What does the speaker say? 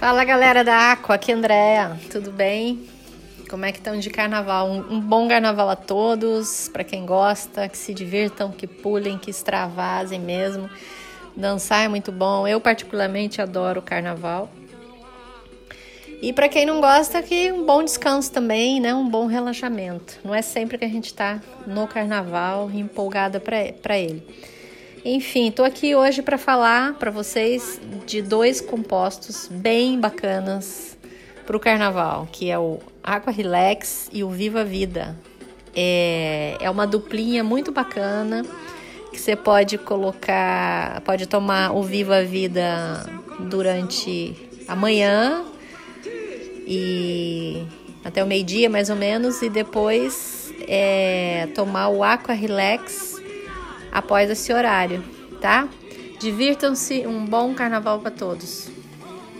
Fala galera da Aqua, aqui é Andréa, tudo bem? Como é que estão de carnaval? Um, um bom carnaval a todos, para quem gosta, que se divirtam, que pulem, que extravasem mesmo. Dançar é muito bom, eu particularmente adoro carnaval. E para quem não gosta, que um bom descanso também, né? Um bom relaxamento. Não é sempre que a gente está no carnaval empolgada para ele. Enfim, estou aqui hoje para falar para vocês de dois compostos bem bacanas para o carnaval, que é o Aqua Relax e o Viva Vida. É, é uma duplinha muito bacana que você pode colocar, pode tomar o Viva Vida durante a manhã e até o meio-dia mais ou menos, e depois é, tomar o Aqua Relax após esse horário, tá? Divirtam-se, um bom carnaval para todos.